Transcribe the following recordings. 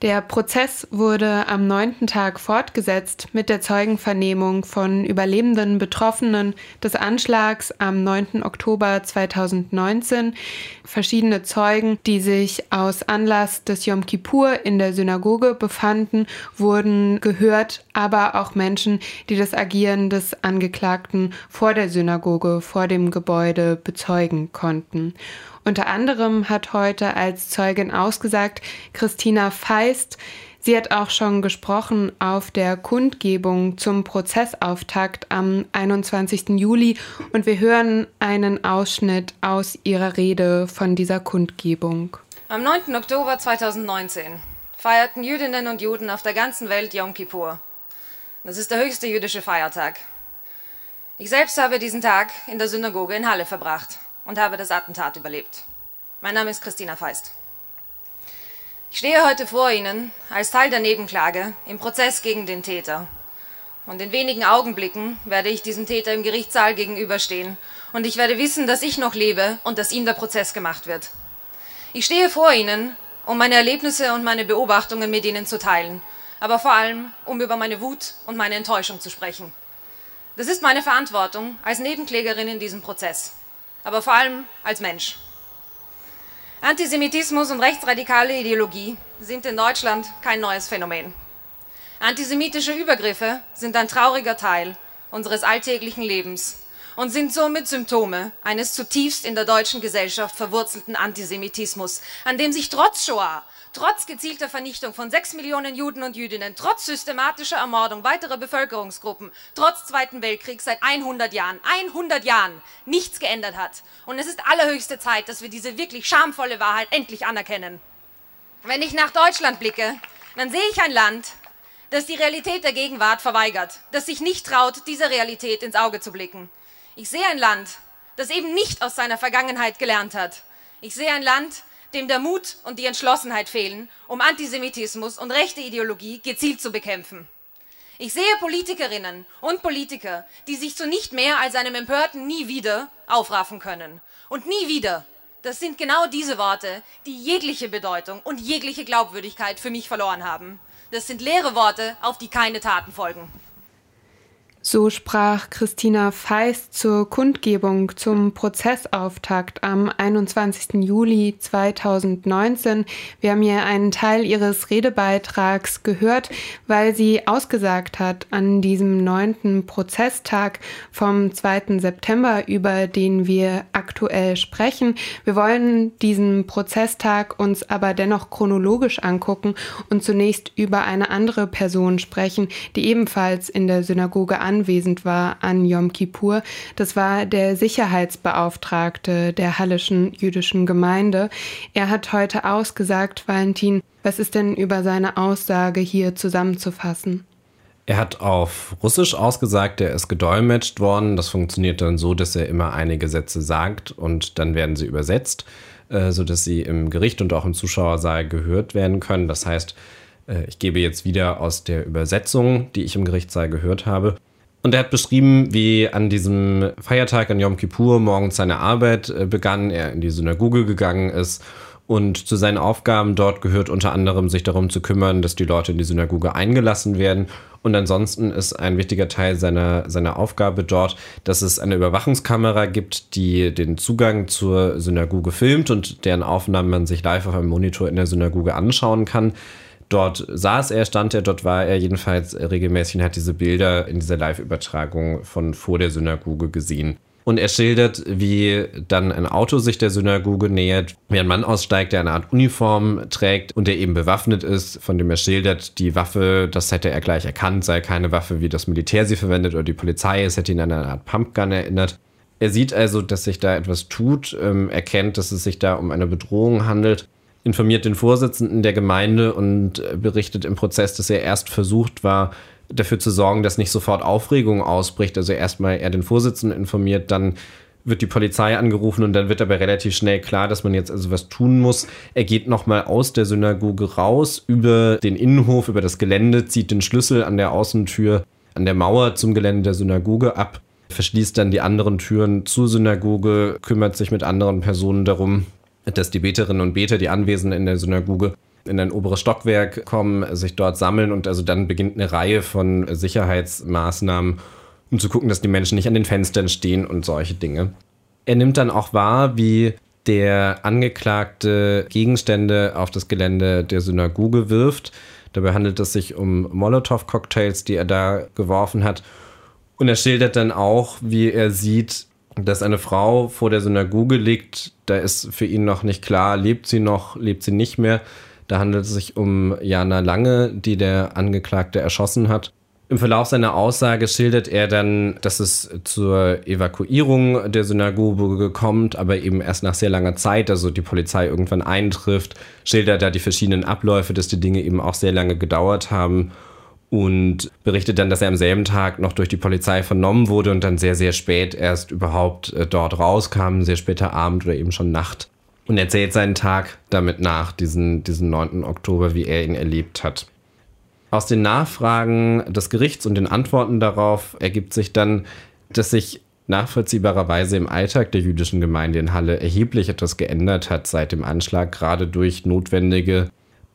Der Prozess wurde am neunten Tag fortgesetzt mit der Zeugenvernehmung von überlebenden Betroffenen des Anschlags am 9. Oktober 2019. Verschiedene Zeugen, die sich aus Anlass des Yom Kippur in der Synagoge befanden, wurden gehört, aber auch Menschen, die das Agieren des Angeklagten vor der Synagoge, vor dem Gebäude bezeugen konnten. Unter anderem hat heute als Zeugin ausgesagt Christina Feist. Sie hat auch schon gesprochen auf der Kundgebung zum Prozessauftakt am 21. Juli und wir hören einen Ausschnitt aus ihrer Rede von dieser Kundgebung. Am 9. Oktober 2019 feierten Jüdinnen und Juden auf der ganzen Welt Yom Kippur. Das ist der höchste jüdische Feiertag. Ich selbst habe diesen Tag in der Synagoge in Halle verbracht und habe das Attentat überlebt. Mein Name ist Christina Feist. Ich stehe heute vor Ihnen als Teil der Nebenklage im Prozess gegen den Täter. Und in wenigen Augenblicken werde ich diesem Täter im Gerichtssaal gegenüberstehen und ich werde wissen, dass ich noch lebe und dass ihm der Prozess gemacht wird. Ich stehe vor Ihnen, um meine Erlebnisse und meine Beobachtungen mit Ihnen zu teilen, aber vor allem, um über meine Wut und meine Enttäuschung zu sprechen. Das ist meine Verantwortung als Nebenklägerin in diesem Prozess aber vor allem als Mensch. Antisemitismus und rechtsradikale Ideologie sind in Deutschland kein neues Phänomen. Antisemitische Übergriffe sind ein trauriger Teil unseres alltäglichen Lebens und sind somit Symptome eines zutiefst in der deutschen Gesellschaft verwurzelten Antisemitismus, an dem sich trotz Shoah trotz gezielter Vernichtung von sechs Millionen Juden und Jüdinnen, trotz systematischer Ermordung weiterer Bevölkerungsgruppen, trotz Zweiten Weltkrieg seit 100 Jahren, 100 Jahren nichts geändert hat. Und es ist allerhöchste Zeit, dass wir diese wirklich schamvolle Wahrheit endlich anerkennen. Wenn ich nach Deutschland blicke, dann sehe ich ein Land, das die Realität der Gegenwart verweigert, das sich nicht traut, dieser Realität ins Auge zu blicken. Ich sehe ein Land, das eben nicht aus seiner Vergangenheit gelernt hat. Ich sehe ein Land, dem der Mut und die Entschlossenheit fehlen, um Antisemitismus und rechte Ideologie gezielt zu bekämpfen. Ich sehe Politikerinnen und Politiker, die sich zu nicht mehr als einem empörten Nie wieder aufraffen können. Und nie wieder, das sind genau diese Worte, die jegliche Bedeutung und jegliche Glaubwürdigkeit für mich verloren haben. Das sind leere Worte, auf die keine Taten folgen. So sprach Christina Feist zur Kundgebung zum Prozessauftakt am 21. Juli 2019. Wir haben hier einen Teil ihres Redebeitrags gehört, weil sie ausgesagt hat an diesem neunten Prozesstag vom 2. September, über den wir aktuell sprechen. Wir wollen diesen Prozesstag uns aber dennoch chronologisch angucken und zunächst über eine andere Person sprechen, die ebenfalls in der Synagoge an anwesend war an Yom Kippur. Das war der Sicherheitsbeauftragte der Hallischen jüdischen Gemeinde. Er hat heute ausgesagt, Valentin, was ist denn über seine Aussage hier zusammenzufassen? Er hat auf Russisch ausgesagt, er ist gedolmetscht worden. Das funktioniert dann so, dass er immer einige Sätze sagt und dann werden sie übersetzt, äh, sodass sie im Gericht und auch im Zuschauersaal gehört werden können. Das heißt, äh, ich gebe jetzt wieder aus der Übersetzung, die ich im Gerichtssaal gehört habe. Und er hat beschrieben, wie an diesem Feiertag an Yom Kippur morgens seine Arbeit äh, begann, er in die Synagoge gegangen ist und zu seinen Aufgaben dort gehört unter anderem, sich darum zu kümmern, dass die Leute in die Synagoge eingelassen werden. Und ansonsten ist ein wichtiger Teil seiner, seiner Aufgabe dort, dass es eine Überwachungskamera gibt, die den Zugang zur Synagoge filmt und deren Aufnahmen man sich live auf einem Monitor in der Synagoge anschauen kann. Dort saß er, stand er, dort war er jedenfalls regelmäßig und hat diese Bilder in dieser Live-Übertragung von vor der Synagoge gesehen. Und er schildert, wie dann ein Auto sich der Synagoge nähert, wie ein Mann aussteigt, der eine Art Uniform trägt und der eben bewaffnet ist, von dem er schildert, die Waffe, das hätte er gleich erkannt, sei keine Waffe, wie das Militär sie verwendet oder die Polizei, es hätte ihn an eine Art Pumpgun erinnert. Er sieht also, dass sich da etwas tut, ähm, erkennt, dass es sich da um eine Bedrohung handelt informiert den Vorsitzenden der Gemeinde und berichtet im Prozess, dass er erst versucht war, dafür zu sorgen, dass nicht sofort Aufregung ausbricht. Also erstmal er den Vorsitzenden informiert, dann wird die Polizei angerufen und dann wird aber relativ schnell klar, dass man jetzt also was tun muss. Er geht nochmal aus der Synagoge raus, über den Innenhof, über das Gelände, zieht den Schlüssel an der Außentür, an der Mauer zum Gelände der Synagoge ab, verschließt dann die anderen Türen zur Synagoge, kümmert sich mit anderen Personen darum, dass die Beterinnen und Beter, die Anwesenden in der Synagoge, in ein oberes Stockwerk kommen, sich dort sammeln und also dann beginnt eine Reihe von Sicherheitsmaßnahmen, um zu gucken, dass die Menschen nicht an den Fenstern stehen und solche Dinge. Er nimmt dann auch wahr, wie der Angeklagte Gegenstände auf das Gelände der Synagoge wirft. Dabei handelt es sich um Molotow-Cocktails, die er da geworfen hat. Und er schildert dann auch, wie er sieht, dass eine Frau vor der Synagoge liegt. Da ist für ihn noch nicht klar, lebt sie noch, lebt sie nicht mehr. Da handelt es sich um Jana Lange, die der Angeklagte erschossen hat. Im Verlauf seiner Aussage schildert er dann, dass es zur Evakuierung der Synagoge kommt, aber eben erst nach sehr langer Zeit, also die Polizei irgendwann eintrifft, schildert da die verschiedenen Abläufe, dass die Dinge eben auch sehr lange gedauert haben und berichtet dann, dass er am selben Tag noch durch die Polizei vernommen wurde und dann sehr, sehr spät erst überhaupt äh, dort rauskam, sehr später Abend oder eben schon Nacht. Und erzählt seinen Tag damit nach, diesen, diesen 9. Oktober, wie er ihn erlebt hat. Aus den Nachfragen des Gerichts und den Antworten darauf ergibt sich dann, dass sich nachvollziehbarerweise im Alltag der jüdischen Gemeinde in Halle erheblich etwas geändert hat seit dem Anschlag, gerade durch notwendige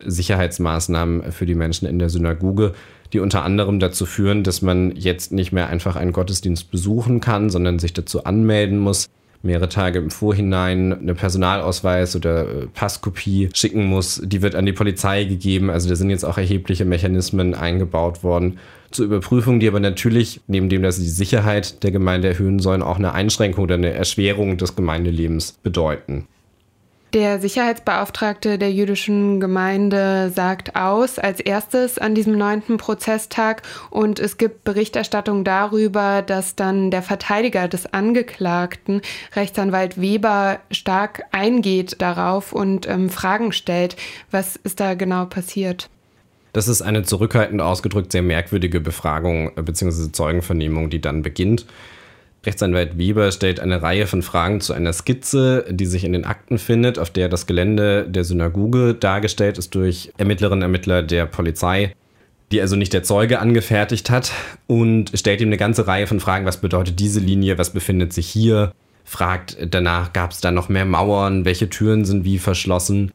Sicherheitsmaßnahmen für die Menschen in der Synagoge, die unter anderem dazu führen, dass man jetzt nicht mehr einfach einen Gottesdienst besuchen kann, sondern sich dazu anmelden muss, mehrere Tage im Vorhinein eine Personalausweis oder äh, Passkopie schicken muss. Die wird an die Polizei gegeben. Also da sind jetzt auch erhebliche Mechanismen eingebaut worden zur Überprüfung, die aber natürlich, neben dem, dass sie die Sicherheit der Gemeinde erhöhen sollen, auch eine Einschränkung oder eine Erschwerung des Gemeindelebens bedeuten. Der Sicherheitsbeauftragte der jüdischen Gemeinde sagt aus als erstes an diesem neunten Prozesstag und es gibt Berichterstattung darüber, dass dann der Verteidiger des Angeklagten, Rechtsanwalt Weber, stark eingeht darauf und ähm, Fragen stellt. Was ist da genau passiert? Das ist eine zurückhaltend ausgedrückt sehr merkwürdige Befragung äh, bzw. Zeugenvernehmung, die dann beginnt. Rechtsanwalt Weber stellt eine Reihe von Fragen zu einer Skizze, die sich in den Akten findet, auf der das Gelände der Synagoge dargestellt ist durch Ermittlerinnen und Ermittler der Polizei, die also nicht der Zeuge angefertigt hat, und stellt ihm eine ganze Reihe von Fragen, was bedeutet diese Linie, was befindet sich hier, fragt danach, gab es da noch mehr Mauern, welche Türen sind wie verschlossen.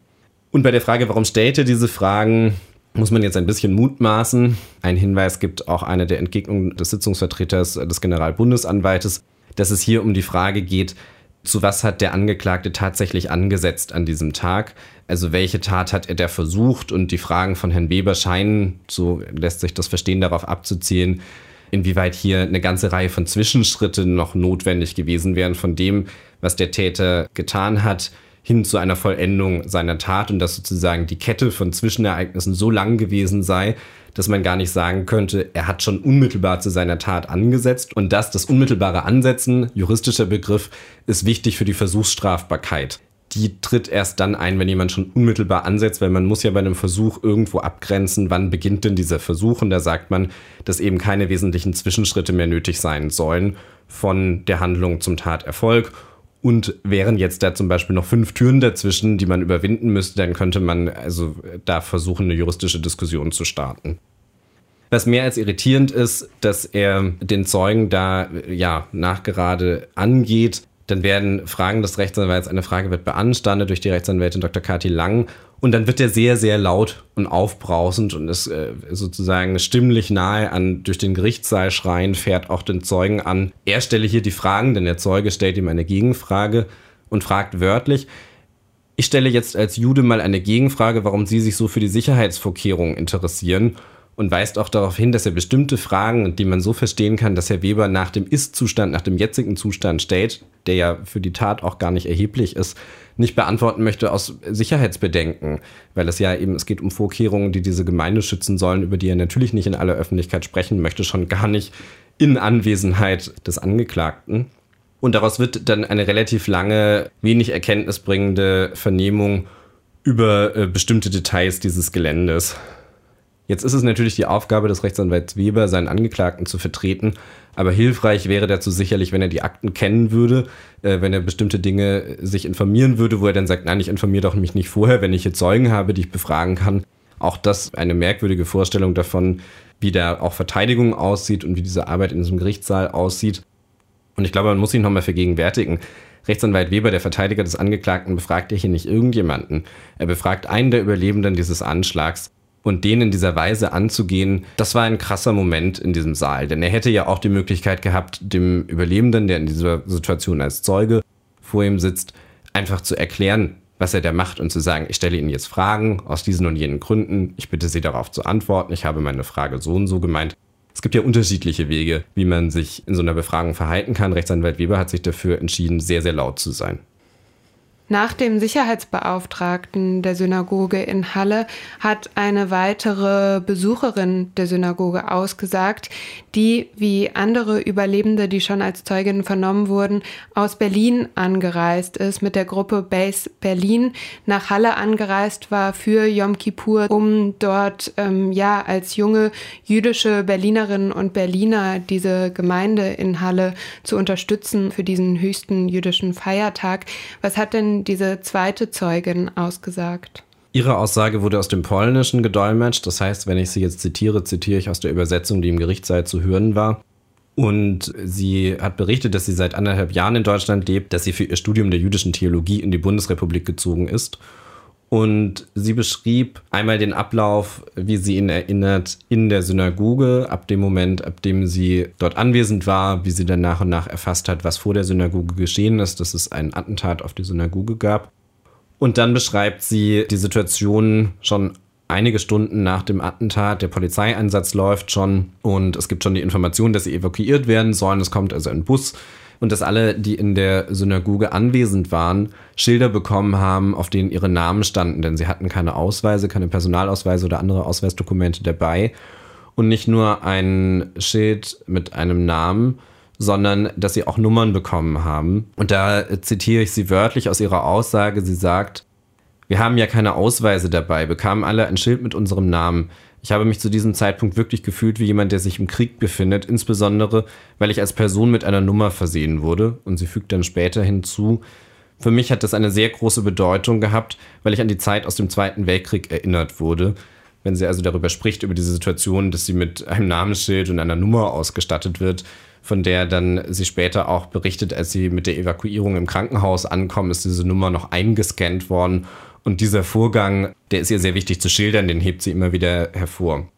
Und bei der Frage, warum stellt er diese Fragen, muss man jetzt ein bisschen mutmaßen. Ein Hinweis gibt auch eine der Entgegnungen des Sitzungsvertreters des Generalbundesanwaltes, dass es hier um die Frage geht, zu was hat der Angeklagte tatsächlich angesetzt an diesem Tag? Also welche Tat hat er da versucht? Und die Fragen von Herrn Weber scheinen, so lässt sich das verstehen, darauf abzuzielen, inwieweit hier eine ganze Reihe von Zwischenschritten noch notwendig gewesen wären von dem, was der Täter getan hat, hin zu einer Vollendung seiner Tat und dass sozusagen die Kette von Zwischenereignissen so lang gewesen sei, dass man gar nicht sagen könnte, er hat schon unmittelbar zu seiner Tat angesetzt und dass das unmittelbare Ansetzen, juristischer Begriff, ist wichtig für die Versuchsstrafbarkeit. Die tritt erst dann ein, wenn jemand schon unmittelbar ansetzt, weil man muss ja bei einem Versuch irgendwo abgrenzen, wann beginnt denn dieser Versuch und da sagt man, dass eben keine wesentlichen Zwischenschritte mehr nötig sein sollen von der Handlung zum Taterfolg und wären jetzt da zum Beispiel noch fünf Türen dazwischen, die man überwinden müsste, dann könnte man also da versuchen, eine juristische Diskussion zu starten. Was mehr als irritierend ist, dass er den Zeugen da ja nachgerade angeht, dann werden Fragen des Rechtsanwalts, eine Frage wird beanstandet durch die Rechtsanwältin Dr. Kathi Lang und dann wird er sehr, sehr laut und aufbrausend und ist äh, sozusagen stimmlich nahe an durch den Gerichtssaal schreien, fährt auch den Zeugen an. Er stelle hier die Fragen, denn der Zeuge stellt ihm eine Gegenfrage und fragt wörtlich, ich stelle jetzt als Jude mal eine Gegenfrage, warum Sie sich so für die Sicherheitsvorkehrungen interessieren und weist auch darauf hin, dass er bestimmte Fragen, die man so verstehen kann, dass Herr Weber nach dem Ist-Zustand, nach dem jetzigen Zustand stellt, der ja für die Tat auch gar nicht erheblich ist, nicht beantworten möchte aus Sicherheitsbedenken, weil es ja eben, es geht um Vorkehrungen, die diese Gemeinde schützen sollen, über die er natürlich nicht in aller Öffentlichkeit sprechen möchte, schon gar nicht in Anwesenheit des Angeklagten. Und daraus wird dann eine relativ lange, wenig erkenntnisbringende Vernehmung über äh, bestimmte Details dieses Geländes. Jetzt ist es natürlich die Aufgabe des Rechtsanwalts Weber, seinen Angeklagten zu vertreten. Aber hilfreich wäre dazu sicherlich, wenn er die Akten kennen würde, äh, wenn er bestimmte Dinge sich informieren würde, wo er dann sagt, nein, ich informiere doch mich nicht vorher, wenn ich jetzt Zeugen habe, die ich befragen kann. Auch das eine merkwürdige Vorstellung davon, wie da auch Verteidigung aussieht und wie diese Arbeit in diesem Gerichtssaal aussieht. Und ich glaube, man muss sich nochmal vergegenwärtigen. Rechtsanwalt Weber, der Verteidiger des Angeklagten, befragt hier nicht irgendjemanden. Er befragt einen der Überlebenden dieses Anschlags und den in dieser Weise anzugehen, das war ein krasser Moment in diesem Saal. Denn er hätte ja auch die Möglichkeit gehabt, dem Überlebenden, der in dieser Situation als Zeuge vor ihm sitzt, einfach zu erklären, was er da macht und zu sagen, ich stelle Ihnen jetzt Fragen aus diesen und jenen Gründen, ich bitte Sie darauf zu antworten, ich habe meine Frage so und so gemeint. Es gibt ja unterschiedliche Wege, wie man sich in so einer Befragung verhalten kann. Rechtsanwalt Weber hat sich dafür entschieden, sehr, sehr laut zu sein. Nach dem Sicherheitsbeauftragten der Synagoge in Halle hat eine weitere Besucherin der Synagoge ausgesagt, die, wie andere Überlebende, die schon als Zeugin vernommen wurden, aus Berlin angereist ist, mit der Gruppe Base Berlin nach Halle angereist war für Yom Kippur, um dort ähm, ja als junge jüdische Berlinerinnen und Berliner diese Gemeinde in Halle zu unterstützen für diesen höchsten jüdischen Feiertag. Was hat denn diese zweite Zeugin ausgesagt? Ihre Aussage wurde aus dem Polnischen gedolmetscht. Das heißt, wenn ich sie jetzt zitiere, zitiere ich aus der Übersetzung, die im Gerichtssaal zu hören war. Und sie hat berichtet, dass sie seit anderthalb Jahren in Deutschland lebt, dass sie für ihr Studium der jüdischen Theologie in die Bundesrepublik gezogen ist. Und sie beschrieb einmal den Ablauf, wie sie ihn erinnert, in der Synagoge, ab dem Moment, ab dem sie dort anwesend war, wie sie dann nach und nach erfasst hat, was vor der Synagoge geschehen ist, dass es ein Attentat auf die Synagoge gab. Und dann beschreibt sie die Situation schon einige Stunden nach dem Attentat. Der Polizeieinsatz läuft schon und es gibt schon die Information, dass sie evakuiert werden sollen. Es kommt also ein Bus und dass alle, die in der Synagoge anwesend waren, Schilder bekommen haben, auf denen ihre Namen standen, denn sie hatten keine Ausweise, keine Personalausweise oder andere Ausweisdokumente dabei. Und nicht nur ein Schild mit einem Namen, sondern dass sie auch Nummern bekommen haben. Und da zitiere ich sie wörtlich aus ihrer Aussage. Sie sagt, wir haben ja keine Ausweise dabei, bekamen alle ein Schild mit unserem Namen. Ich habe mich zu diesem Zeitpunkt wirklich gefühlt wie jemand, der sich im Krieg befindet, insbesondere weil ich als Person mit einer Nummer versehen wurde. Und sie fügt dann später hinzu, für mich hat das eine sehr große Bedeutung gehabt, weil ich an die Zeit aus dem Zweiten Weltkrieg erinnert wurde. Wenn sie also darüber spricht, über diese Situation, dass sie mit einem Namensschild und einer Nummer ausgestattet wird, von der dann sie später auch berichtet, als sie mit der Evakuierung im Krankenhaus ankommen, ist diese Nummer noch eingescannt worden. Und dieser Vorgang, der ist ihr sehr wichtig zu schildern, den hebt sie immer wieder hervor.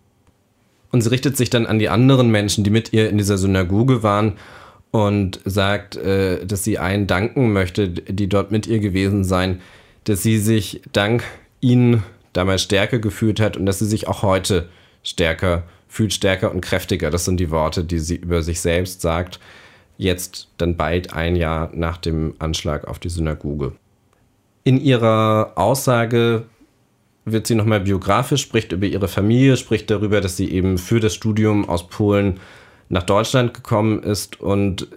Und sie richtet sich dann an die anderen Menschen, die mit ihr in dieser Synagoge waren und sagt, äh, dass sie allen danken möchte, die dort mit ihr gewesen seien, dass sie sich dank ihnen damals stärker gefühlt hat und dass sie sich auch heute stärker fühlt, stärker und kräftiger. Das sind die Worte, die sie über sich selbst sagt, jetzt dann bald ein Jahr nach dem Anschlag auf die Synagoge. In ihrer Aussage wird sie nochmal biografisch, spricht über ihre Familie, spricht darüber, dass sie eben für das Studium aus Polen nach Deutschland gekommen ist und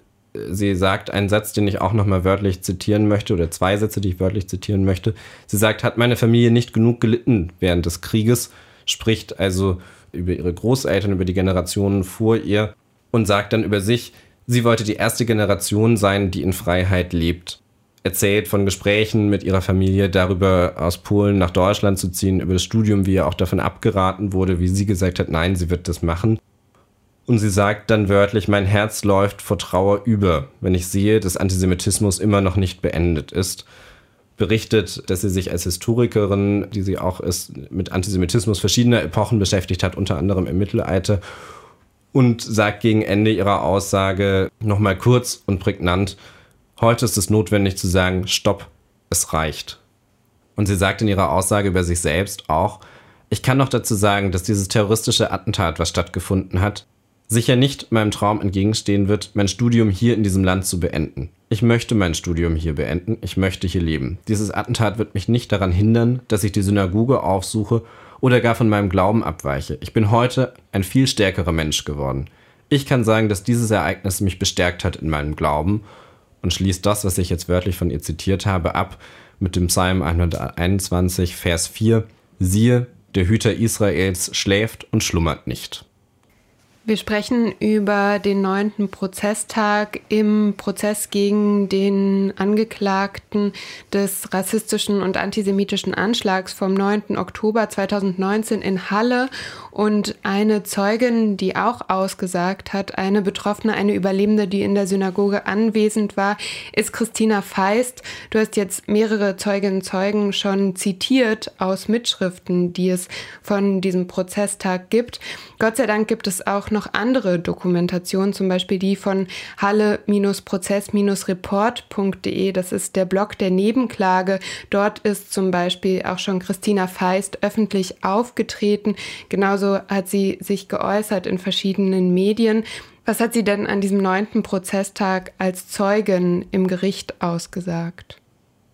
sie sagt einen Satz, den ich auch nochmal wörtlich zitieren möchte, oder zwei Sätze, die ich wörtlich zitieren möchte. Sie sagt, hat meine Familie nicht genug gelitten während des Krieges, spricht also über ihre Großeltern, über die Generationen vor ihr und sagt dann über sich, sie wollte die erste Generation sein, die in Freiheit lebt. Erzählt von Gesprächen mit ihrer Familie darüber, aus Polen nach Deutschland zu ziehen, über das Studium, wie ihr auch davon abgeraten wurde, wie sie gesagt hat, nein, sie wird das machen. Und sie sagt dann wörtlich, mein Herz läuft vor Trauer über, wenn ich sehe, dass Antisemitismus immer noch nicht beendet ist berichtet, dass sie sich als Historikerin, die sie auch ist, mit Antisemitismus verschiedener Epochen beschäftigt hat, unter anderem im Mittelalter, und sagt gegen Ende ihrer Aussage nochmal kurz und prägnant, heute ist es notwendig zu sagen, stopp, es reicht. Und sie sagt in ihrer Aussage über sich selbst auch, ich kann noch dazu sagen, dass dieses terroristische Attentat, was stattgefunden hat, sicher nicht meinem Traum entgegenstehen wird, mein Studium hier in diesem Land zu beenden. Ich möchte mein Studium hier beenden, ich möchte hier leben. Dieses Attentat wird mich nicht daran hindern, dass ich die Synagoge aufsuche oder gar von meinem Glauben abweiche. Ich bin heute ein viel stärkerer Mensch geworden. Ich kann sagen, dass dieses Ereignis mich bestärkt hat in meinem Glauben und schließt das, was ich jetzt wörtlich von ihr zitiert habe, ab mit dem Psalm 121, Vers 4. Siehe, der Hüter Israels schläft und schlummert nicht. Wir sprechen über den neunten Prozesstag im Prozess gegen den Angeklagten des rassistischen und antisemitischen Anschlags vom 9. Oktober 2019 in Halle und eine Zeugin, die auch ausgesagt hat, eine Betroffene, eine Überlebende, die in der Synagoge anwesend war, ist Christina Feist. Du hast jetzt mehrere Zeuginnen und Zeugen schon zitiert aus Mitschriften, die es von diesem Prozesstag gibt. Gott sei Dank gibt es auch noch andere Dokumentationen, zum Beispiel die von halle-prozess-report.de. Das ist der Blog der Nebenklage. Dort ist zum Beispiel auch schon Christina Feist öffentlich aufgetreten. Genauso hat sie sich geäußert in verschiedenen Medien. Was hat sie denn an diesem neunten Prozesstag als Zeugin im Gericht ausgesagt?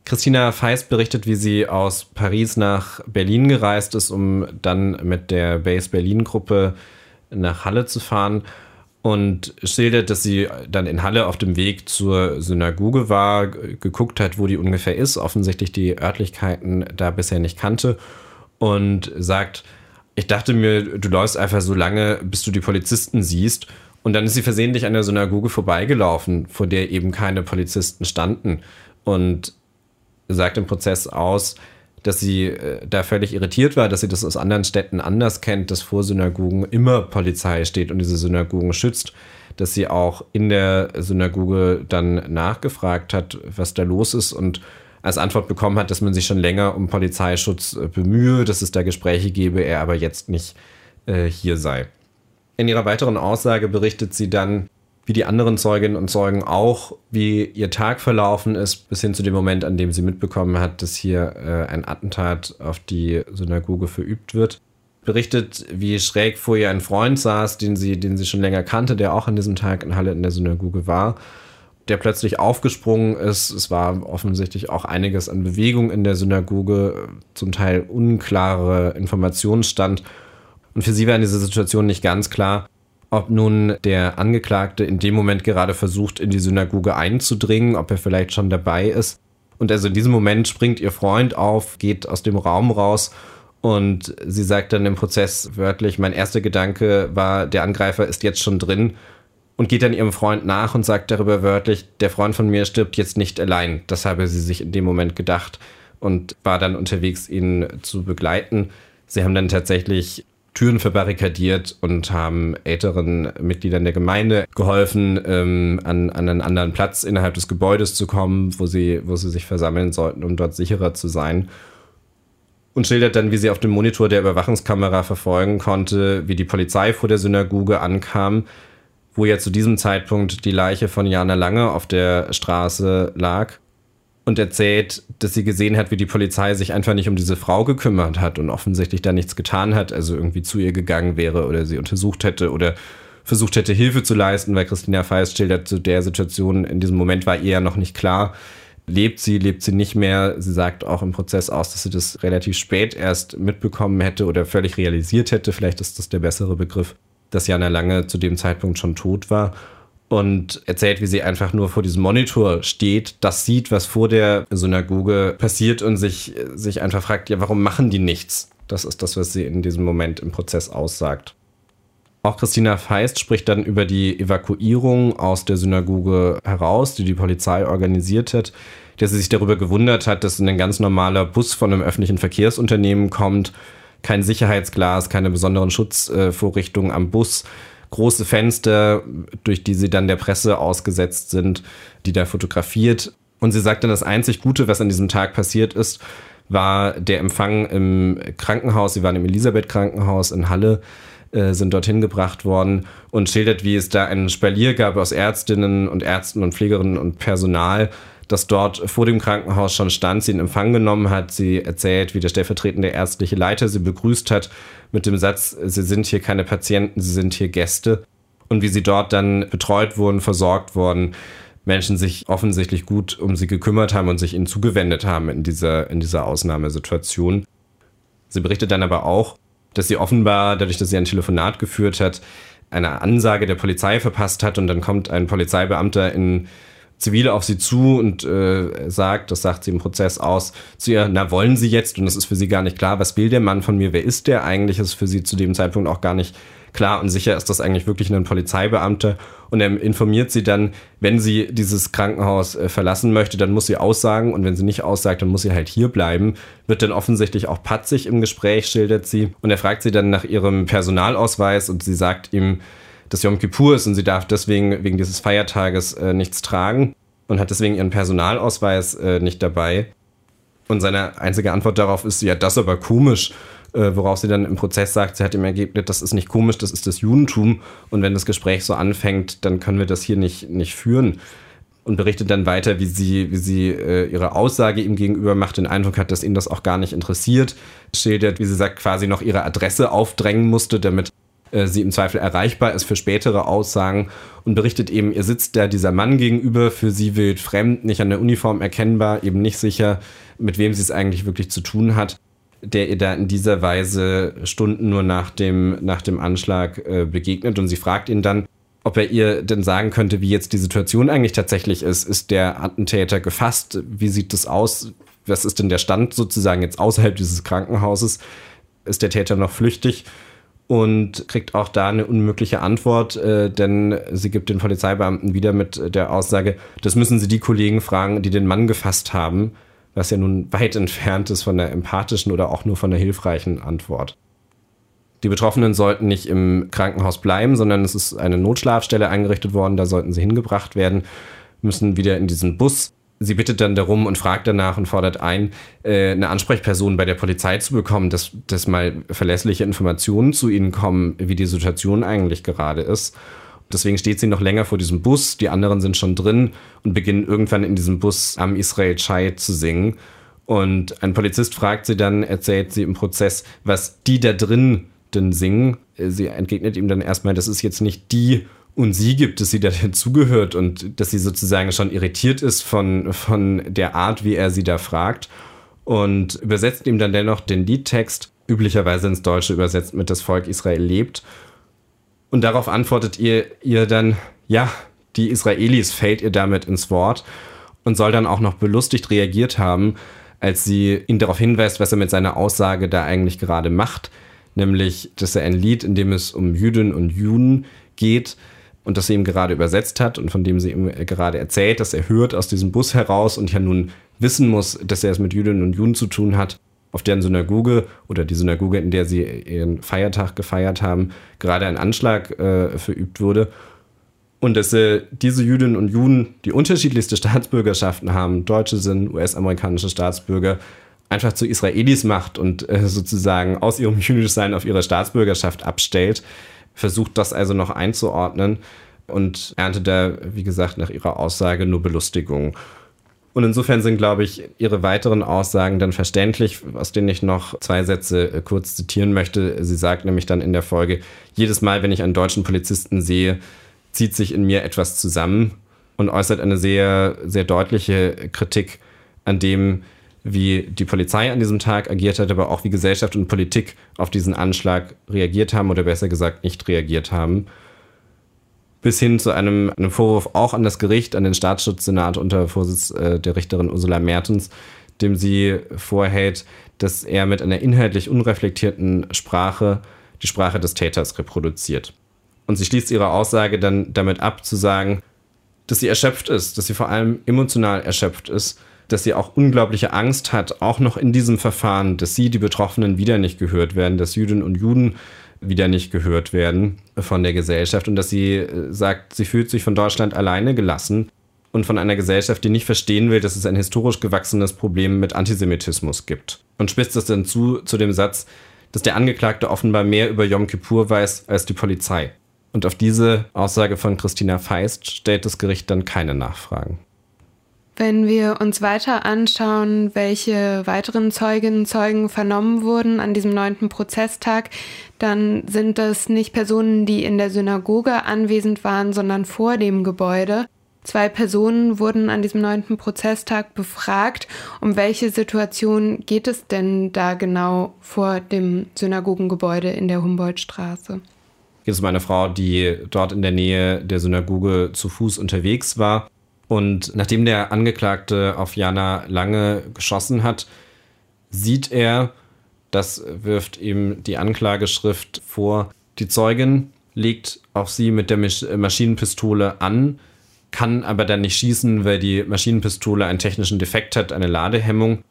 Christina Feist berichtet, wie sie aus Paris nach Berlin gereist ist, um dann mit der Base Berlin Gruppe nach Halle zu fahren und schildert, dass sie dann in Halle auf dem Weg zur Synagoge war, geguckt hat, wo die ungefähr ist, offensichtlich die Örtlichkeiten da bisher nicht kannte und sagt, ich dachte mir, du läufst einfach so lange, bis du die Polizisten siehst. Und dann ist sie versehentlich an der Synagoge vorbeigelaufen, vor der eben keine Polizisten standen. Und sagt im Prozess aus, dass sie äh, da völlig irritiert war, dass sie das aus anderen Städten anders kennt, dass vor Synagogen immer Polizei steht und diese Synagogen schützt, dass sie auch in der Synagoge dann nachgefragt hat, was da los ist und als Antwort bekommen hat, dass man sich schon länger um Polizeischutz äh, bemühe, dass es da Gespräche gebe, er aber jetzt nicht äh, hier sei. In ihrer weiteren Aussage berichtet sie dann, wie die anderen Zeuginnen und Zeugen auch, wie ihr Tag verlaufen ist, bis hin zu dem Moment, an dem sie mitbekommen hat, dass hier äh, ein Attentat auf die Synagoge verübt wird. Berichtet, wie schräg vor ihr ein Freund saß, den sie, den sie schon länger kannte, der auch an diesem Tag in Halle in der Synagoge war der plötzlich aufgesprungen ist. Es war offensichtlich auch einiges an Bewegung in der Synagoge, zum Teil unklare Informationsstand. Und für sie war in dieser Situation nicht ganz klar, ob nun der Angeklagte in dem Moment gerade versucht, in die Synagoge einzudringen, ob er vielleicht schon dabei ist. Und also in diesem Moment springt ihr Freund auf, geht aus dem Raum raus und sie sagt dann im Prozess wörtlich, mein erster Gedanke war, der Angreifer ist jetzt schon drin und geht dann ihrem Freund nach und sagt darüber wörtlich, der Freund von mir stirbt jetzt nicht allein. Das habe sie sich in dem Moment gedacht und war dann unterwegs, ihn zu begleiten. Sie haben dann tatsächlich Türen verbarrikadiert und haben älteren Mitgliedern der Gemeinde geholfen, ähm, an, an einen anderen Platz innerhalb des Gebäudes zu kommen, wo sie, wo sie sich versammeln sollten, um dort sicherer zu sein. Und schildert dann, wie sie auf dem Monitor der Überwachungskamera verfolgen konnte, wie die Polizei vor der Synagoge ankam, wo ja zu diesem Zeitpunkt die Leiche von Jana Lange auf der Straße lag und erzählt, dass sie gesehen hat, wie die Polizei sich einfach nicht um diese Frau gekümmert hat und offensichtlich da nichts getan hat, also irgendwie zu ihr gegangen wäre oder sie untersucht hätte oder versucht hätte, Hilfe zu leisten, weil Christina Feist schildert, zu der Situation in diesem Moment war ihr ja noch nicht klar, lebt sie, lebt sie nicht mehr. Sie sagt auch im Prozess aus, dass sie das relativ spät erst mitbekommen hätte oder völlig realisiert hätte, vielleicht ist das der bessere Begriff dass Jana Lange zu dem Zeitpunkt schon tot war und erzählt, wie sie einfach nur vor diesem Monitor steht, das sieht, was vor der Synagoge passiert und sich, sich einfach fragt, ja, warum machen die nichts? Das ist das, was sie in diesem Moment im Prozess aussagt. Auch Christina Feist spricht dann über die Evakuierung aus der Synagoge heraus, die die Polizei organisiert hat, dass sie sich darüber gewundert hat, dass ein ganz normaler Bus von einem öffentlichen Verkehrsunternehmen kommt, kein Sicherheitsglas, keine besonderen Schutzvorrichtungen am Bus, große Fenster, durch die sie dann der Presse ausgesetzt sind, die da fotografiert. Und sie sagt dann, das einzig Gute, was an diesem Tag passiert ist, war der Empfang im Krankenhaus. Sie waren im Elisabeth-Krankenhaus in Halle, äh, sind dorthin gebracht worden und schildert, wie es da einen Spalier gab aus Ärztinnen und Ärzten und Pflegerinnen und Personal, das dort vor dem Krankenhaus schon stand, sie in Empfang genommen hat. Sie erzählt, wie der stellvertretende ärztliche Leiter sie begrüßt hat mit dem Satz, sie sind hier keine Patienten, sie sind hier Gäste. Und wie sie dort dann betreut wurden, versorgt wurden, Menschen sich offensichtlich gut um sie gekümmert haben und sich ihnen zugewendet haben in dieser, in dieser Ausnahmesituation. Sie berichtet dann aber auch, dass sie offenbar, dadurch, dass sie ein Telefonat geführt hat, eine Ansage der Polizei verpasst hat und dann kommt ein Polizeibeamter in zivil auf sie zu und äh, sagt, das sagt sie im Prozess aus, zu ihr, na wollen Sie jetzt? Und es ist für sie gar nicht klar, was will der Mann von mir, wer ist der eigentlich? Das ist für sie zu dem Zeitpunkt auch gar nicht klar und sicher, ist das eigentlich wirklich ein Polizeibeamter. Und er informiert sie dann, wenn sie dieses Krankenhaus äh, verlassen möchte, dann muss sie aussagen und wenn sie nicht aussagt, dann muss sie halt hier bleiben. Wird dann offensichtlich auch patzig im Gespräch, schildert sie. Und er fragt sie dann nach ihrem Personalausweis und sie sagt ihm, dass Yom Kippur ist und sie darf deswegen wegen dieses Feiertages äh, nichts tragen und hat deswegen ihren Personalausweis äh, nicht dabei. Und seine einzige Antwort darauf ist, ja, das ist aber komisch, äh, worauf sie dann im Prozess sagt, sie hat im Ergebnis, das ist nicht komisch, das ist das Judentum und wenn das Gespräch so anfängt, dann können wir das hier nicht, nicht führen. Und berichtet dann weiter, wie sie, wie sie äh, ihre Aussage ihm gegenüber macht, den Eindruck hat, dass ihn das auch gar nicht interessiert. Schildert, wie sie sagt, quasi noch ihre Adresse aufdrängen musste, damit äh, sie im Zweifel erreichbar ist für spätere Aussagen und berichtet eben, ihr sitzt da dieser Mann gegenüber, für sie wild fremd, nicht an der Uniform erkennbar, eben nicht sicher, mit wem sie es eigentlich wirklich zu tun hat, der ihr da in dieser Weise Stunden nur nach dem, nach dem Anschlag äh, begegnet und sie fragt ihn dann, ob er ihr denn sagen könnte, wie jetzt die Situation eigentlich tatsächlich ist. Ist der Attentäter gefasst? Wie sieht das aus? Was ist denn der Stand sozusagen jetzt außerhalb dieses Krankenhauses? Ist der Täter noch flüchtig? Und kriegt auch da eine unmögliche Antwort, äh, denn sie gibt den Polizeibeamten wieder mit der Aussage, das müssen sie die Kollegen fragen, die den Mann gefasst haben, was ja nun weit entfernt ist von der empathischen oder auch nur von der hilfreichen Antwort. Die Betroffenen sollten nicht im Krankenhaus bleiben, sondern es ist eine Notschlafstelle eingerichtet worden, da sollten sie hingebracht werden, müssen wieder in diesen Bus sie bittet dann darum und fragt danach und fordert ein, äh, eine Ansprechperson bei der Polizei zu bekommen, dass, dass mal verlässliche Informationen zu ihnen kommen, wie die Situation eigentlich gerade ist. Deswegen steht sie noch länger vor diesem Bus, die anderen sind schon drin und beginnen irgendwann in diesem Bus am Israel Chai zu singen. Und ein Polizist fragt sie dann, erzählt sie im Prozess, was die da drin denn singen. Sie entgegnet ihm dann erstmal, das ist jetzt nicht die und sie gibt, dass sie da dazugehört und dass sie sozusagen schon irritiert ist von, von der Art, wie er sie da fragt und übersetzt ihm dann dennoch den Liedtext, üblicherweise ins Deutsche übersetzt mit Das Volk Israel lebt. Und darauf antwortet ihr, ihr dann, ja, die Israelis fällt ihr damit ins Wort und soll dann auch noch belustigt reagiert haben, als sie ihn darauf hinweist, was er mit seiner Aussage da eigentlich gerade macht, nämlich, dass er ein Lied, in dem es um Jüdinnen und Juden geht, und das sie ihm gerade übersetzt hat und von dem sie ihm gerade erzählt, dass er hört aus diesem Bus heraus und ja nun wissen muss, dass er es mit Jüdinnen und Juden zu tun hat, auf deren Synagoge oder die Synagoge, in der sie ihren Feiertag gefeiert haben, gerade ein Anschlag äh, verübt wurde. Und dass äh, diese Jüdinnen und Juden, die unterschiedlichste Staatsbürgerschaften haben, Deutsche sind, US-amerikanische Staatsbürger, einfach zu Israelis macht und äh, sozusagen aus ihrem Jüdischsein auf ihre Staatsbürgerschaft abstellt versucht das also noch einzuordnen und erntet da, wie gesagt, nach ihrer Aussage nur Belustigung. Und insofern sind, glaube ich, ihre weiteren Aussagen dann verständlich, aus denen ich noch zwei Sätze äh, kurz zitieren möchte. Sie sagt nämlich dann in der Folge, jedes Mal, wenn ich einen deutschen Polizisten sehe, zieht sich in mir etwas zusammen und äußert eine sehr, sehr deutliche Kritik an dem, wie die Polizei an diesem Tag agiert hat, aber auch wie Gesellschaft und Politik auf diesen Anschlag reagiert haben oder besser gesagt nicht reagiert haben. Bis hin zu einem, einem Vorwurf auch an das Gericht, an den Staatsschutzsenat unter Vorsitz äh, der Richterin Ursula Mertens, dem sie vorhält, dass er mit einer inhaltlich unreflektierten Sprache die Sprache des Täters reproduziert. Und sie schließt ihre Aussage dann damit ab, zu sagen, dass sie erschöpft ist, dass sie vor allem emotional erschöpft ist dass sie auch unglaubliche Angst hat, auch noch in diesem Verfahren, dass sie, die Betroffenen, wieder nicht gehört werden, dass Jüdinnen und Juden wieder nicht gehört werden von der Gesellschaft und dass sie äh, sagt, sie fühlt sich von Deutschland alleine gelassen und von einer Gesellschaft, die nicht verstehen will, dass es ein historisch gewachsenes Problem mit Antisemitismus gibt. Und spitzt es dann zu, zu dem Satz, dass der Angeklagte offenbar mehr über Yom Kippur weiß als die Polizei. Und auf diese Aussage von Christina Feist stellt das Gericht dann keine Nachfragen. Wenn wir uns weiter anschauen, welche weiteren Zeuginnen und Zeugen vernommen wurden an diesem neunten Prozesstag, dann sind das nicht Personen, die in der Synagoge anwesend waren, sondern vor dem Gebäude. Zwei Personen wurden an diesem neunten Prozesstag befragt. Um welche Situation geht es denn da genau vor dem Synagogengebäude in der Humboldtstraße? Geht es um eine Frau, die dort in der Nähe der Synagoge zu Fuß unterwegs war Und nachdem der Angeklagte auf Jana Lange geschossen hat, sieht er, das wirft ihm die Anklageschrift vor, die Zeugin legt auf sie mit der Maschinenpistole an, kann aber dann nicht schießen, weil die Maschinenpistole einen technischen Defekt hat, eine Ladehemmung.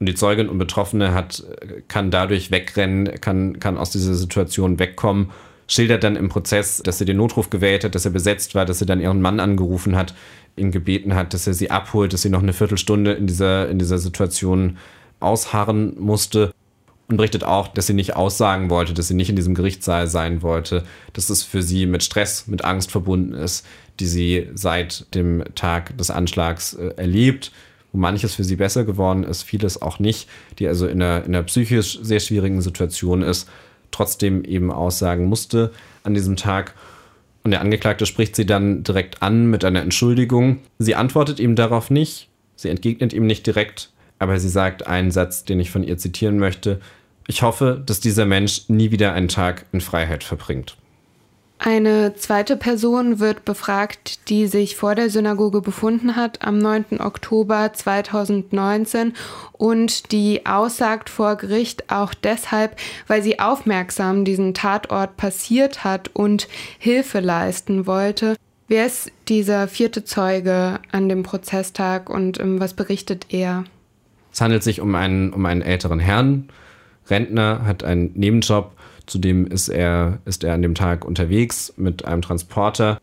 Und die Zeugin und Betroffene hat, kann dadurch wegrennen, kann, kann aus dieser Situation wegkommen, schildert dann im Prozess, dass sie den Notruf gewählt hat, dass er besetzt war, dass sie dann ihren Mann angerufen hat, ihn gebeten hat, dass er sie abholt, dass sie noch eine Viertelstunde in dieser, in dieser Situation ausharren musste und berichtet auch, dass sie nicht aussagen wollte, dass sie nicht in diesem Gerichtssaal sein wollte, dass es für sie mit Stress, mit Angst verbunden ist, die sie seit dem Tag des Anschlags äh, erlebt, wo manches für sie besser geworden ist, vieles auch nicht, die also in einer, in einer psychisch sehr schwierigen Situation ist, trotzdem eben aussagen musste an diesem Tag. Und der Angeklagte spricht sie dann direkt an mit einer Entschuldigung. Sie antwortet ihm darauf nicht, sie entgegnet ihm nicht direkt, aber sie sagt einen Satz, den ich von ihr zitieren möchte. Ich hoffe, dass dieser Mensch nie wieder einen Tag in Freiheit verbringt. Eine zweite Person wird befragt, die sich vor der Synagoge befunden hat am 9. Oktober 2019 und die aussagt vor Gericht auch deshalb, weil sie aufmerksam diesen Tatort passiert hat und Hilfe leisten wollte. Wer ist dieser vierte Zeuge an dem Prozesstag und ähm, was berichtet er? Es handelt sich um einen, um einen älteren Herrn, Rentner, hat einen Nebenjob. Zudem ist er, ist er an dem Tag unterwegs mit einem Transporter,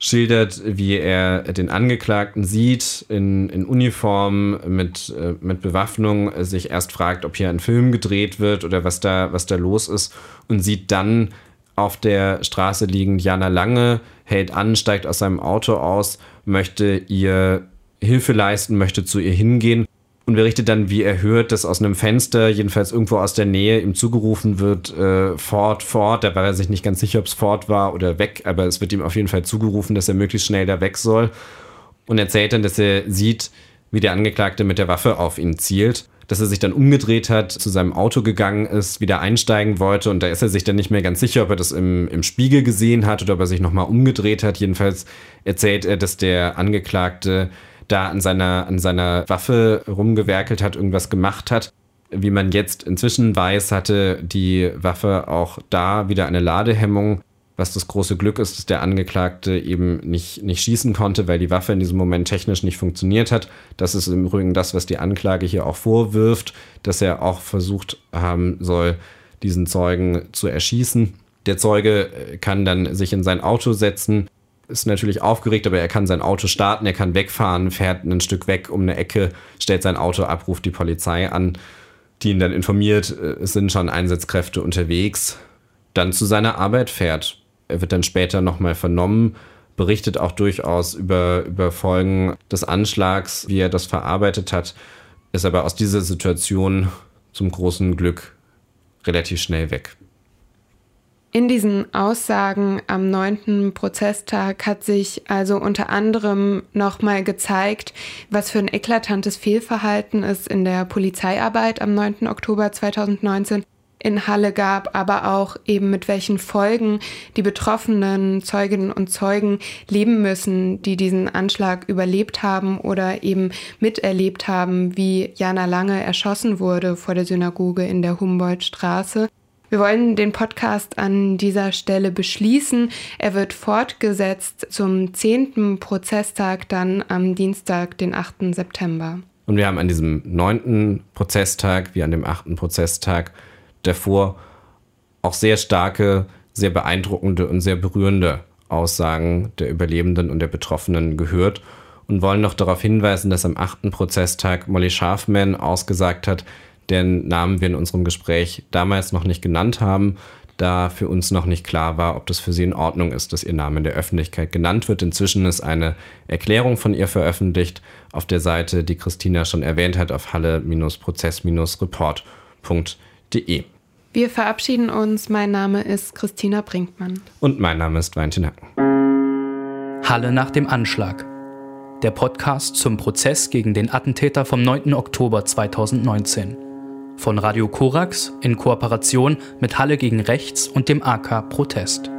schildert, wie er den Angeklagten sieht in, in Uniform mit, äh, mit Bewaffnung, sich erst fragt, ob hier ein Film gedreht wird oder was da, was da los ist und sieht dann auf der Straße liegend Jana Lange, hält an, steigt aus seinem Auto aus, möchte ihr Hilfe leisten, möchte zu ihr hingehen und berichtet dann, wie er hört, dass aus einem Fenster, jedenfalls irgendwo aus der Nähe, ihm zugerufen wird, äh, fort, fort. Da war er sich nicht ganz sicher, ob es fort war oder weg, aber es wird ihm auf jeden Fall zugerufen, dass er möglichst schnell da weg soll. Und erzählt dann, dass er sieht, wie der Angeklagte mit der Waffe auf ihn zielt. Dass er sich dann umgedreht hat, zu seinem Auto gegangen ist, wieder einsteigen wollte und da ist er sich dann nicht mehr ganz sicher, ob er das im, im Spiegel gesehen hat oder ob er sich nochmal umgedreht hat. Jedenfalls erzählt er, dass der Angeklagte da an seiner, an seiner Waffe rumgewerkelt hat, irgendwas gemacht hat. Wie man jetzt inzwischen weiß, hatte die Waffe auch da wieder eine Ladehemmung, was das große Glück ist, dass der Angeklagte eben nicht, nicht schießen konnte, weil die Waffe in diesem Moment technisch nicht funktioniert hat. Das ist im Übrigen das, was die Anklage hier auch vorwirft, dass er auch versucht haben soll, diesen Zeugen zu erschießen. Der Zeuge kann dann sich in sein Auto setzen, ist natürlich aufgeregt, aber er kann sein Auto starten, er kann wegfahren, fährt ein Stück weg um eine Ecke, stellt sein Auto ab, ruft die Polizei an, die ihn dann informiert, äh, es sind schon Einsatzkräfte unterwegs, dann zu seiner Arbeit fährt. Er wird dann später nochmal vernommen, berichtet auch durchaus über, über Folgen des Anschlags, wie er das verarbeitet hat, ist aber aus dieser Situation zum großen Glück relativ schnell weg. In diesen Aussagen am neunten Prozesstag hat sich also unter anderem nochmal gezeigt, was für ein eklatantes Fehlverhalten es in der Polizeiarbeit am 9. Oktober 2019 in Halle gab, aber auch eben mit welchen Folgen die betroffenen Zeuginnen und Zeugen leben müssen, die diesen Anschlag überlebt haben oder eben miterlebt haben, wie Jana Lange erschossen wurde vor der Synagoge in der Humboldtstraße. Wir wollen den Podcast an dieser Stelle beschließen. Er wird fortgesetzt zum zehnten Prozesstag dann am Dienstag, den 8. September. Und wir haben an diesem neunten Prozesstag wie an dem achten Prozesstag davor auch sehr starke, sehr beeindruckende und sehr berührende Aussagen der Überlebenden und der Betroffenen gehört und wollen noch darauf hinweisen, dass am achten Prozesstag Molly Scharfman ausgesagt hat, deren Namen wir in unserem Gespräch damals noch nicht genannt haben, da für uns noch nicht klar war, ob das für sie in Ordnung ist, dass ihr Name in der Öffentlichkeit genannt wird. Inzwischen ist eine Erklärung von ihr veröffentlicht auf der Seite, die Christina schon erwähnt hat, auf halle-prozess-report.de. Wir verabschieden uns. Mein Name ist Christina Brinkmann. Und mein Name ist Valentin Hacken. Halle nach dem Anschlag. Der Podcast zum Prozess gegen den Attentäter vom 9. Oktober 2019 von Radio Korax in Kooperation mit Halle gegen Rechts und dem AK Protest.